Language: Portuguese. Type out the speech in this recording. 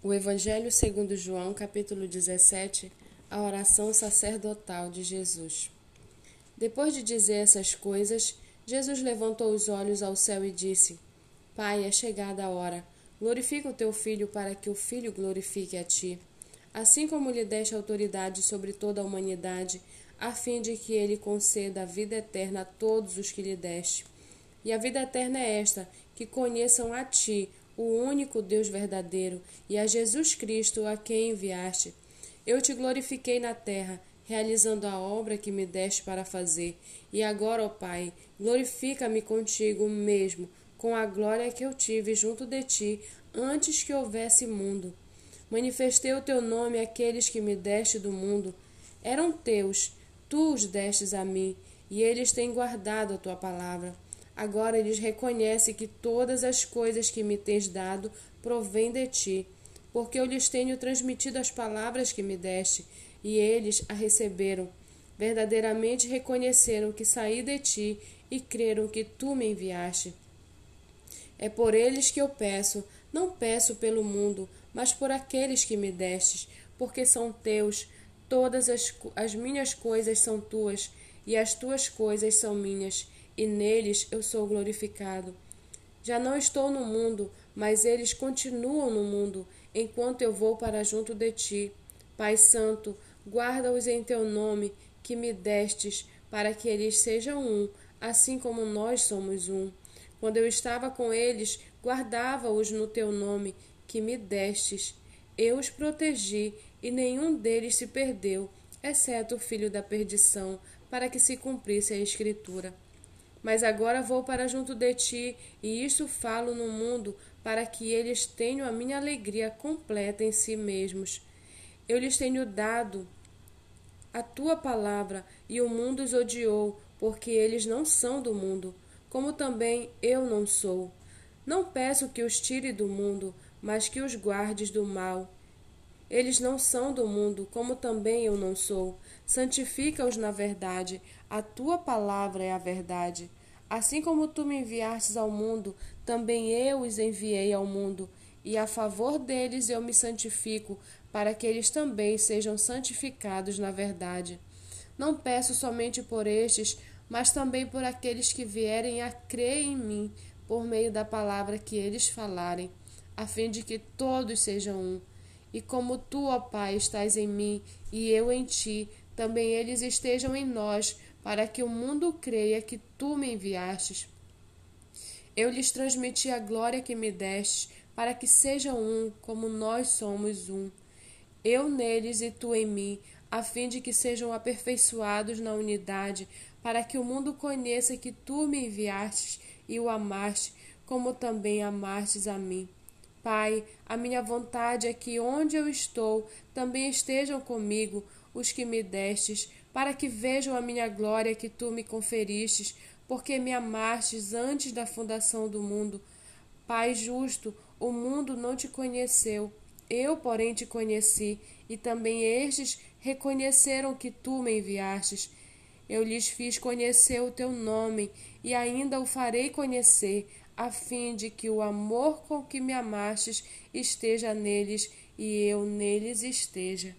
O Evangelho segundo João, capítulo 17, a oração sacerdotal de Jesus. Depois de dizer essas coisas, Jesus levantou os olhos ao céu e disse: Pai, é chegada a hora. Glorifica o teu filho para que o filho glorifique a ti. Assim como lhe deste autoridade sobre toda a humanidade, a fim de que ele conceda a vida eterna a todos os que lhe deste. E a vida eterna é esta: que conheçam a ti, o único Deus verdadeiro, e a Jesus Cristo, a quem enviaste. Eu te glorifiquei na terra, realizando a obra que me deste para fazer. E agora, ó Pai, glorifica-me contigo mesmo, com a glória que eu tive junto de ti antes que houvesse mundo. Manifestei o teu nome àqueles que me deste do mundo. Eram teus, tu os destes a mim, e eles têm guardado a tua palavra. Agora eles reconhecem que todas as coisas que me tens dado provêm de ti, porque eu lhes tenho transmitido as palavras que me deste, e eles a receberam. Verdadeiramente reconheceram que saí de ti e creram que tu me enviaste. É por eles que eu peço, não peço pelo mundo, mas por aqueles que me destes, porque são teus. Todas as, as minhas coisas são tuas, e as tuas coisas são minhas e neles eu sou glorificado. Já não estou no mundo, mas eles continuam no mundo, enquanto eu vou para junto de ti. Pai Santo, guarda-os em teu nome, que me destes, para que eles sejam um, assim como nós somos um. Quando eu estava com eles, guardava-os no teu nome, que me destes. Eu os protegi, e nenhum deles se perdeu, exceto o filho da perdição, para que se cumprisse a Escritura. Mas agora vou para junto de ti, e isto falo no mundo, para que eles tenham a minha alegria completa em si mesmos. Eu lhes tenho dado a tua palavra, e o mundo os odiou, porque eles não são do mundo, como também eu não sou. Não peço que os tire do mundo, mas que os guardes do mal. Eles não são do mundo, como também eu não sou. Santifica-os na verdade. A tua palavra é a verdade. Assim como tu me enviastes ao mundo, também eu os enviei ao mundo. E a favor deles eu me santifico, para que eles também sejam santificados na verdade. Não peço somente por estes, mas também por aqueles que vierem a crer em mim, por meio da palavra que eles falarem, a fim de que todos sejam um e como tu, ó Pai, estás em mim e eu em ti, também eles estejam em nós, para que o mundo creia que tu me enviastes. Eu lhes transmiti a glória que me deste, para que sejam um, como nós somos um. Eu neles e tu em mim, a fim de que sejam aperfeiçoados na unidade, para que o mundo conheça que tu me enviastes e o amaste, como também amastes a mim. Pai, a minha vontade é que onde eu estou também estejam comigo os que me destes, para que vejam a minha glória que tu me conferistes, porque me amastes antes da fundação do mundo. Pai justo, o mundo não te conheceu, eu, porém, te conheci, e também estes reconheceram que tu me enviastes. Eu lhes fiz conhecer o teu nome, e ainda o farei conhecer, a fim de que o amor com que me amastes esteja neles e eu neles esteja.